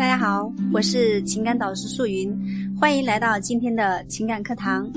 大家好，我是情感导师素云，欢迎来到今天的情感课堂。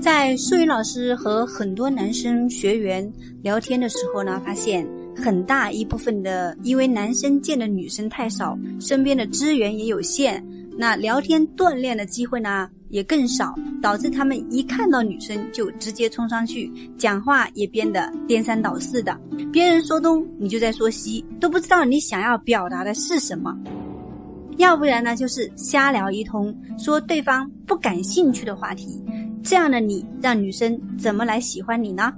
在素云老师和很多男生学员聊天的时候呢，发现很大一部分的，因为男生见的女生太少，身边的资源也有限，那聊天锻炼的机会呢也更少，导致他们一看到女生就直接冲上去，讲话也变得颠三倒四的，别人说东你就在说西，都不知道你想要表达的是什么。要不然呢，就是瞎聊一通，说对方不感兴趣的话题，这样的你让女生怎么来喜欢你呢？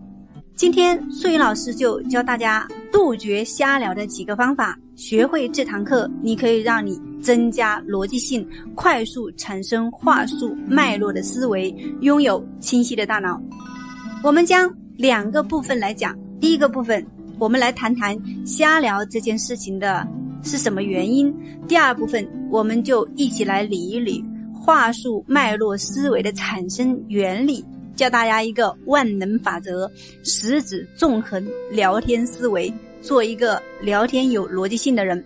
今天素云老师就教大家杜绝瞎聊的几个方法，学会这堂课，你可以让你增加逻辑性，快速产生话术脉络的思维，拥有清晰的大脑。我们将两个部分来讲，第一个部分，我们来谈谈瞎聊这件事情的。是什么原因？第二部分，我们就一起来理一理话术脉络思维的产生原理，教大家一个万能法则，十指纵横聊天思维，做一个聊天有逻辑性的人。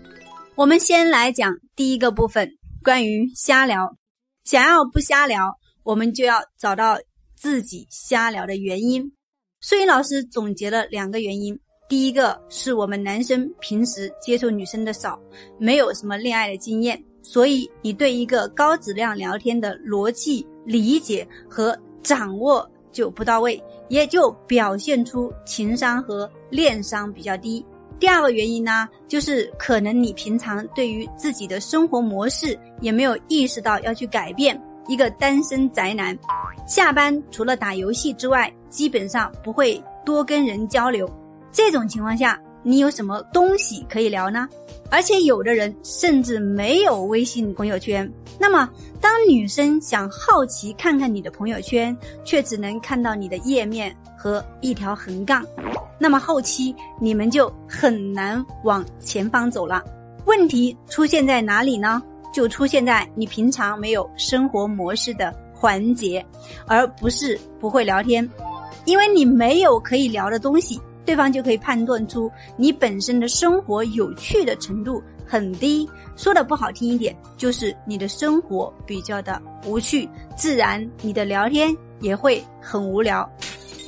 我们先来讲第一个部分，关于瞎聊。想要不瞎聊，我们就要找到自己瞎聊的原因。素云老师总结了两个原因。第一个是我们男生平时接触女生的少，没有什么恋爱的经验，所以你对一个高质量聊天的逻辑理解和掌握就不到位，也就表现出情商和恋商比较低。第二个原因呢，就是可能你平常对于自己的生活模式也没有意识到要去改变。一个单身宅男，下班除了打游戏之外，基本上不会多跟人交流。这种情况下，你有什么东西可以聊呢？而且有的人甚至没有微信朋友圈。那么，当女生想好奇看看你的朋友圈，却只能看到你的页面和一条横杠，那么后期你们就很难往前方走了。问题出现在哪里呢？就出现在你平常没有生活模式的环节，而不是不会聊天，因为你没有可以聊的东西。对方就可以判断出你本身的生活有趣的程度很低，说的不好听一点，就是你的生活比较的无趣，自然你的聊天也会很无聊。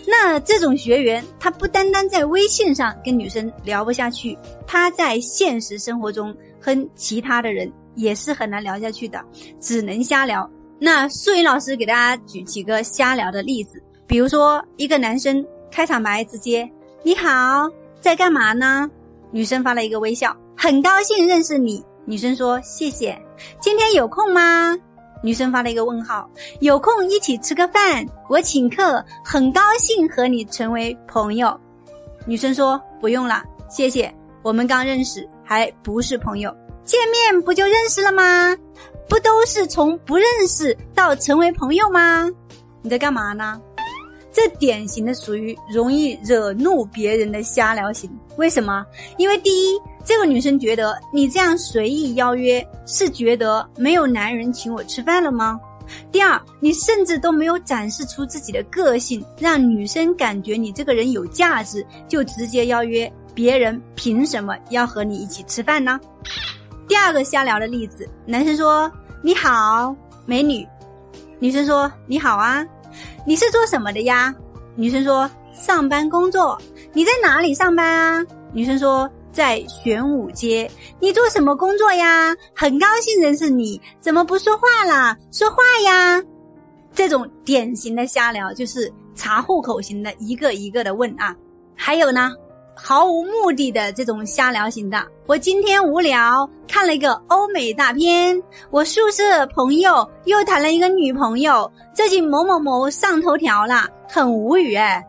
那这种学员，他不单单在微信上跟女生聊不下去，他在现实生活中跟其他的人也是很难聊下去的，只能瞎聊。那素云老师给大家举几个瞎聊的例子，比如说一个男生开场白直接。你好，在干嘛呢？女生发了一个微笑，很高兴认识你。女生说谢谢。今天有空吗？女生发了一个问号。有空一起吃个饭，我请客，很高兴和你成为朋友。女生说不用了，谢谢。我们刚认识，还不是朋友。见面不就认识了吗？不都是从不认识到成为朋友吗？你在干嘛呢？这典型的属于容易惹怒别人的瞎聊型。为什么？因为第一，这个女生觉得你这样随意邀约，是觉得没有男人请我吃饭了吗？第二，你甚至都没有展示出自己的个性，让女生感觉你这个人有价值，就直接邀约别人，凭什么要和你一起吃饭呢？第二个瞎聊的例子，男生说：“你好，美女。”女生说：“你好啊。”你是做什么的呀？女生说上班工作。你在哪里上班啊？女生说在玄武街。你做什么工作呀？很高兴认识你，怎么不说话啦？说话呀！这种典型的瞎聊就是查户口型的，一个一个的问啊。还有呢？毫无目的的这种瞎聊型的，我今天无聊看了一个欧美大片，我宿舍朋友又谈了一个女朋友，最近某某某上头条了，很无语哎。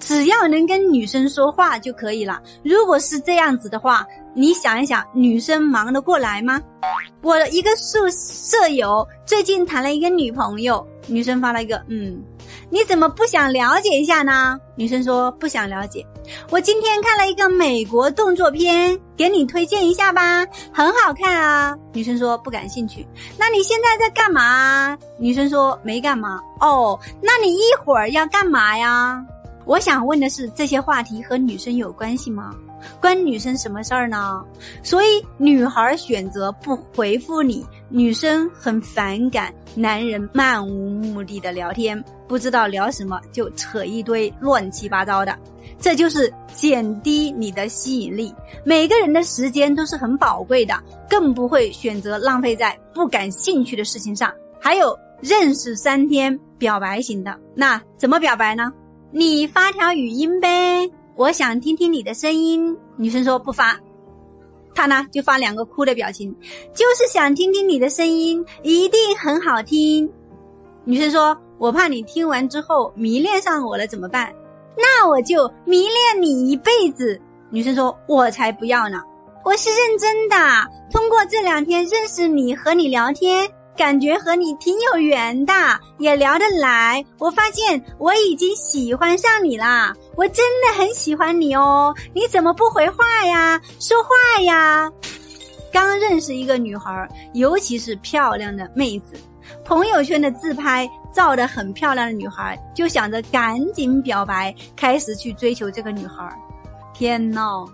只要能跟女生说话就可以了。如果是这样子的话，你想一想，女生忙得过来吗？我的一个宿舍友最近谈了一个女朋友，女生发了一个嗯。你怎么不想了解一下呢？女生说不想了解。我今天看了一个美国动作片，给你推荐一下吧，很好看啊。女生说不感兴趣。那你现在在干嘛？女生说没干嘛。哦，那你一会儿要干嘛呀？我想问的是，这些话题和女生有关系吗？关女生什么事儿呢？所以女孩选择不回复你，女生很反感男人漫无目的的聊天，不知道聊什么就扯一堆乱七八糟的，这就是减低你的吸引力。每个人的时间都是很宝贵的，更不会选择浪费在不感兴趣的事情上。还有认识三天表白型的，那怎么表白呢？你发条语音呗，我想听听你的声音。女生说不发，他呢就发两个哭的表情，就是想听听你的声音，一定很好听。女生说，我怕你听完之后迷恋上我了怎么办？那我就迷恋你一辈子。女生说，我才不要呢，我是认真的。通过这两天认识你和你聊天。感觉和你挺有缘的，也聊得来。我发现我已经喜欢上你啦，我真的很喜欢你哦。你怎么不回话呀？说话呀！刚认识一个女孩，尤其是漂亮的妹子，朋友圈的自拍照的很漂亮的女孩，就想着赶紧表白，开始去追求这个女孩。天呐！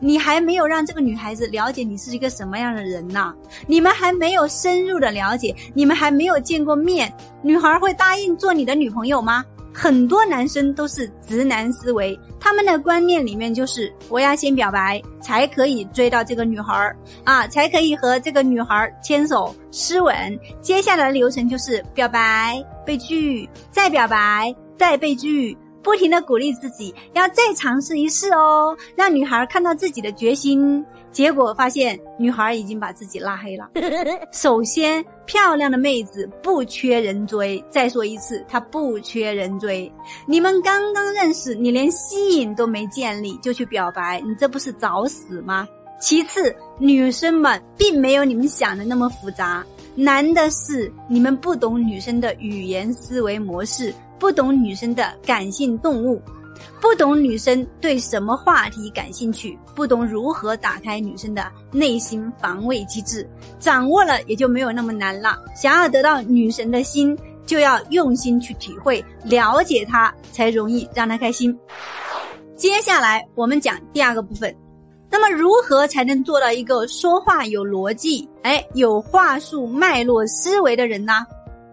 你还没有让这个女孩子了解你是一个什么样的人呢？你们还没有深入的了解，你们还没有见过面，女孩会答应做你的女朋友吗？很多男生都是直男思维，他们的观念里面就是我要先表白才可以追到这个女孩啊，才可以和这个女孩牵手、湿吻。接下来的流程就是表白、被拒，再表白、再被拒。不停的鼓励自己，要再尝试一次哦，让女孩看到自己的决心。结果发现，女孩已经把自己拉黑了。首先，漂亮的妹子不缺人追。再说一次，她不缺人追。你们刚刚认识，你连吸引都没建立就去表白，你这不是找死吗？其次，女生们并没有你们想的那么复杂，难的是你们不懂女生的语言思维模式。不懂女生的感性动物，不懂女生对什么话题感兴趣，不懂如何打开女生的内心防卫机制，掌握了也就没有那么难了。想要得到女神的心，就要用心去体会、了解她，才容易让她开心。接下来我们讲第二个部分，那么如何才能做到一个说话有逻辑、哎有话术脉络思维的人呢？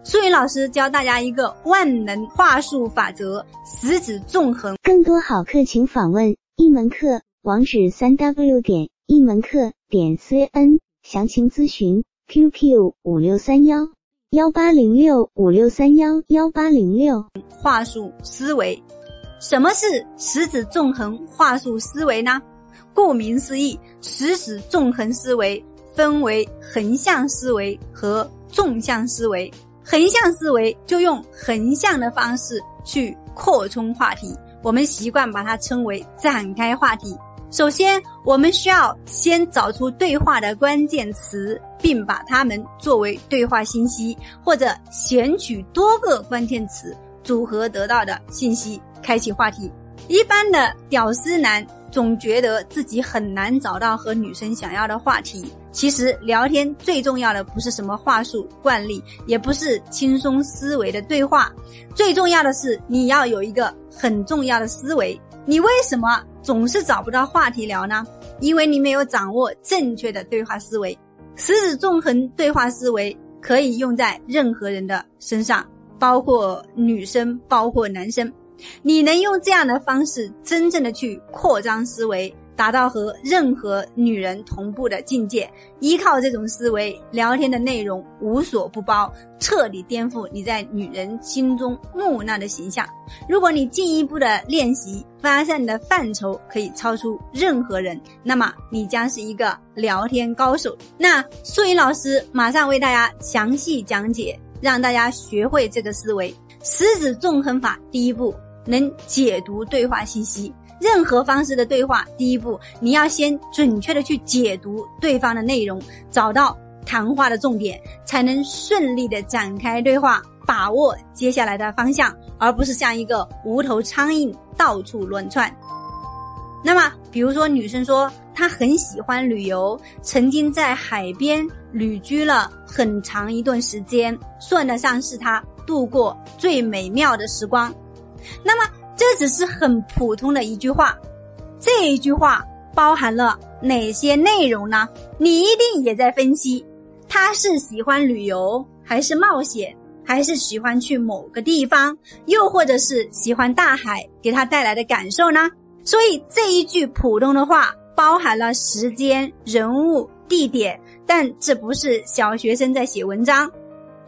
素云老师教大家一个万能话术法则：十指纵横。更多好课，请访问一门课网址：三 w 点一门课点 cn。详情咨询 QQ 五六三幺幺八零六五六三幺幺八零六。话术思维，什么是十指纵横话术思维呢？顾名思义，十指纵横思维分为横向思维和纵向思维。横向思维就用横向的方式去扩充话题，我们习惯把它称为展开话题。首先，我们需要先找出对话的关键词，并把它们作为对话信息，或者选取多个关键词组合得到的信息，开启话题。一般的屌丝男总觉得自己很难找到和女生想要的话题。其实聊天最重要的不是什么话术惯例，也不是轻松思维的对话，最重要的是你要有一个很重要的思维。你为什么总是找不到话题聊呢？因为你没有掌握正确的对话思维。十指纵横对话思维可以用在任何人的身上，包括女生，包括男生。你能用这样的方式真正的去扩张思维。达到和任何女人同步的境界，依靠这种思维，聊天的内容无所不包，彻底颠覆你在女人心中木讷的形象。如果你进一步的练习，发现你的范畴可以超出任何人，那么你将是一个聊天高手。那素云老师马上为大家详细讲解，让大家学会这个思维。十指纵横法第一步，能解读对话信息。任何方式的对话，第一步你要先准确的去解读对方的内容，找到谈话的重点，才能顺利的展开对话，把握接下来的方向，而不是像一个无头苍蝇到处乱窜。那么，比如说女生说她很喜欢旅游，曾经在海边旅居了很长一段时间，算得上是她度过最美妙的时光。那么。这只是很普通的一句话，这一句话包含了哪些内容呢？你一定也在分析，他是喜欢旅游，还是冒险，还是喜欢去某个地方，又或者是喜欢大海给他带来的感受呢？所以这一句普通的话包含了时间、人物、地点，但这不是小学生在写文章。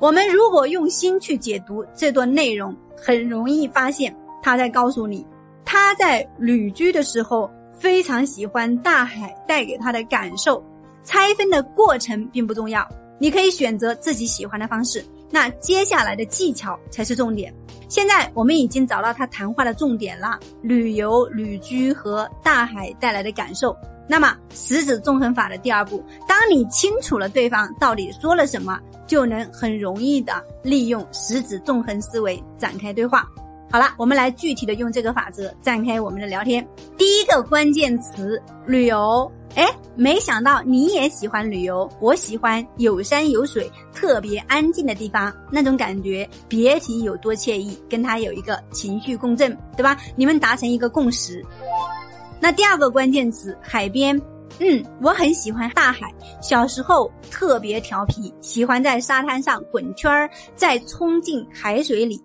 我们如果用心去解读这段内容，很容易发现他在告诉你，他在旅居的时候。非常喜欢大海带给他的感受，拆分的过程并不重要，你可以选择自己喜欢的方式。那接下来的技巧才是重点。现在我们已经找到他谈话的重点了：旅游、旅居和大海带来的感受。那么十指纵横法的第二步，当你清楚了对方到底说了什么，就能很容易的利用十指纵横思维展开对话。好了，我们来具体的用这个法则展开我们的聊天。第一个关键词旅游，哎，没想到你也喜欢旅游。我喜欢有山有水、特别安静的地方，那种感觉别提有多惬意。跟他有一个情绪共振，对吧？你们达成一个共识。那第二个关键词海边，嗯，我很喜欢大海。小时候特别调皮，喜欢在沙滩上滚圈儿，再冲进海水里。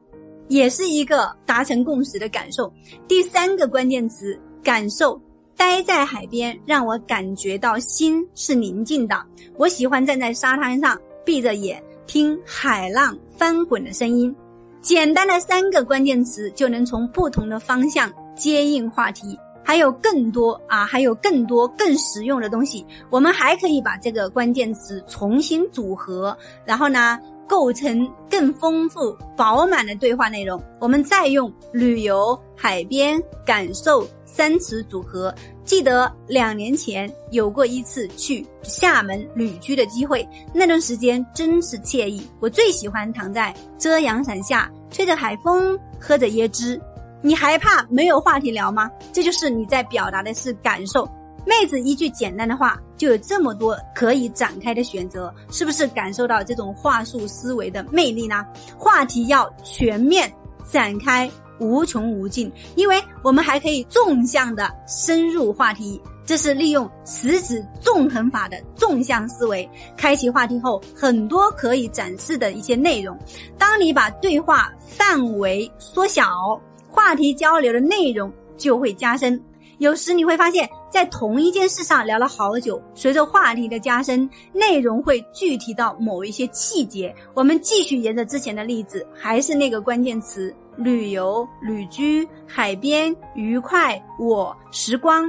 也是一个达成共识的感受。第三个关键词感受，待在海边让我感觉到心是宁静的。我喜欢站在沙滩上，闭着眼听海浪翻滚的声音。简单的三个关键词就能从不同的方向接应话题，还有更多啊，还有更多更实用的东西。我们还可以把这个关键词重新组合，然后呢？构成更丰富饱满的对话内容。我们再用旅游、海边、感受三词组合。记得两年前有过一次去厦门旅居的机会，那段时间真是惬意。我最喜欢躺在遮阳伞下，吹着海风，喝着椰汁。你还怕没有话题聊吗？这就是你在表达的是感受。妹子一句简单的话，就有这么多可以展开的选择，是不是感受到这种话术思维的魅力呢？话题要全面展开，无穷无尽，因为我们还可以纵向的深入话题，这是利用十指纵横法的纵向思维。开启话题后，很多可以展示的一些内容。当你把对话范围缩小，话题交流的内容就会加深。有时你会发现。在同一件事上聊了好久，随着话题的加深，内容会具体到某一些细节。我们继续沿着之前的例子，还是那个关键词：旅游、旅居、海边、愉快、我、时光、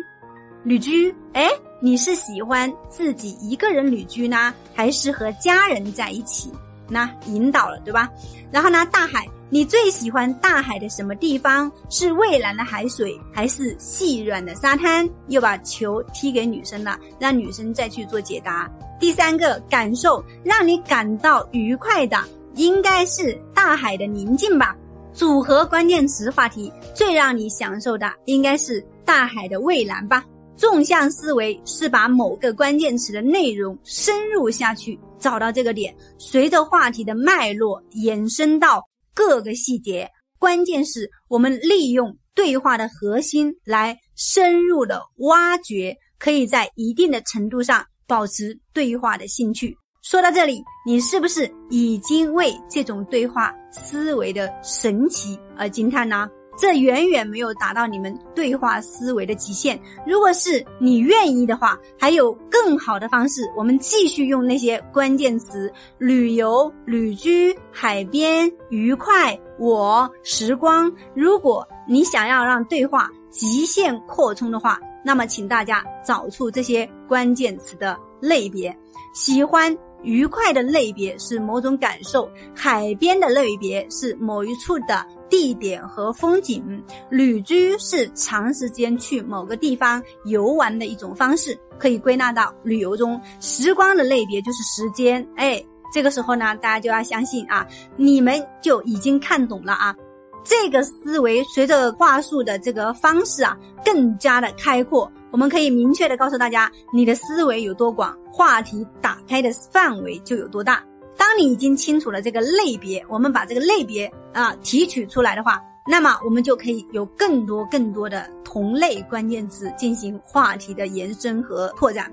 旅居。哎，你是喜欢自己一个人旅居呢，还是和家人在一起？那引导了，对吧？然后呢，大海。你最喜欢大海的什么地方？是蔚蓝的海水，还是细软的沙滩？又把球踢给女生了，让女生再去做解答。第三个感受，让你感到愉快的，应该是大海的宁静吧。组合关键词话题，最让你享受的，应该是大海的蔚蓝吧。纵向思维是把某个关键词的内容深入下去，找到这个点，随着话题的脉络延伸到。各个细节，关键是我们利用对话的核心来深入的挖掘，可以在一定的程度上保持对话的兴趣。说到这里，你是不是已经为这种对话思维的神奇而惊叹呢？这远远没有达到你们对话思维的极限。如果是你愿意的话，还有更好的方式。我们继续用那些关键词：旅游、旅居、海边、愉快、我、时光。如果你想要让对话极限扩充的话，那么请大家找出这些关键词的类别。喜欢。愉快的类别是某种感受，海边的类别是某一处的地点和风景，旅居是长时间去某个地方游玩的一种方式，可以归纳到旅游中。时光的类别就是时间，哎，这个时候呢，大家就要相信啊，你们就已经看懂了啊。这个思维随着话术的这个方式啊，更加的开阔。我们可以明确的告诉大家，你的思维有多广，话题打开的范围就有多大。当你已经清楚了这个类别，我们把这个类别啊提取出来的话，那么我们就可以有更多更多的。同类关键词进行话题的延伸和拓展。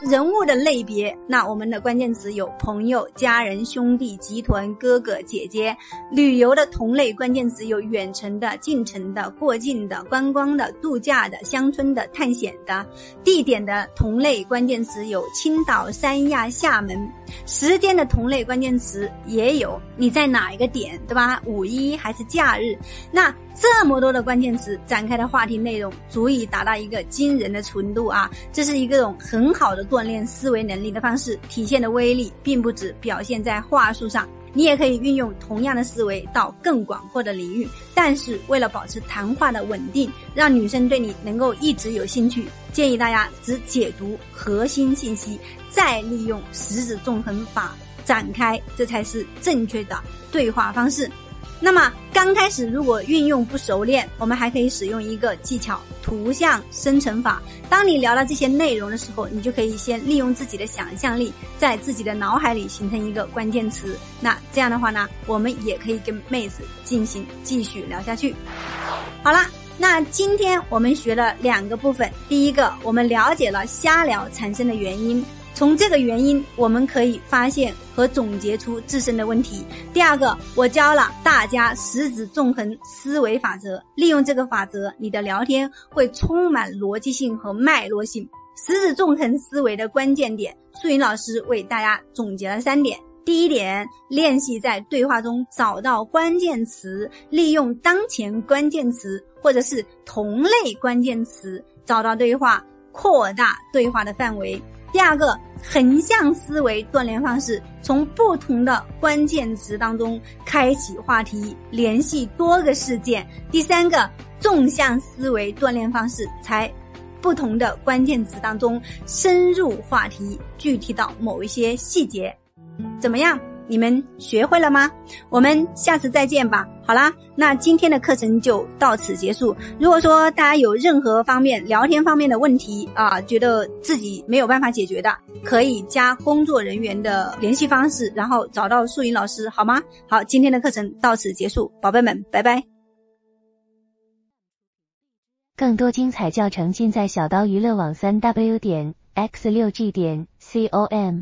人物的类别，那我们的关键词有朋友、家人、兄弟、集团、哥哥、姐姐。旅游的同类关键词有远程的、近程的、过境的、观光的、度假的、乡村的、探险的。地点的同类关键词有青岛、三亚、厦门。时间的同类关键词也有你在哪一个点，对吧？五一还是假日？那这么多的关键词展开的话题内容，足以达到一个惊人的纯度啊！这是一个种很好的锻炼思维能力的方式，体现的威力并不止表现在话术上。你也可以运用同样的思维到更广阔的领域，但是为了保持谈话的稳定，让女生对你能够一直有兴趣，建议大家只解读核心信息，再利用十指纵横法展开，这才是正确的对话方式。那么刚开始如果运用不熟练，我们还可以使用一个技巧——图像生成法。当你聊到这些内容的时候，你就可以先利用自己的想象力，在自己的脑海里形成一个关键词。那这样的话呢，我们也可以跟妹子进行继续聊下去。好了，那今天我们学了两个部分。第一个，我们了解了瞎聊产生的原因。从这个原因，我们可以发现和总结出自身的问题。第二个，我教了大家十指纵横思维法则，利用这个法则，你的聊天会充满逻辑性和脉络性。十指纵横思维的关键点，素云老师为大家总结了三点。第一点，练习在对话中找到关键词，利用当前关键词或者是同类关键词找到对话，扩大对话的范围。第二个横向思维锻炼方式，从不同的关键词当中开启话题，联系多个事件。第三个纵向思维锻炼方式，才不同的关键词当中深入话题，具体到某一些细节，怎么样？你们学会了吗？我们下次再见吧。好啦，那今天的课程就到此结束。如果说大家有任何方面聊天方面的问题啊，觉得自己没有办法解决的，可以加工作人员的联系方式，然后找到素云老师，好吗？好，今天的课程到此结束，宝贝们，拜拜。更多精彩教程尽在小刀娱乐网三 w 点 x 六 g 点 com。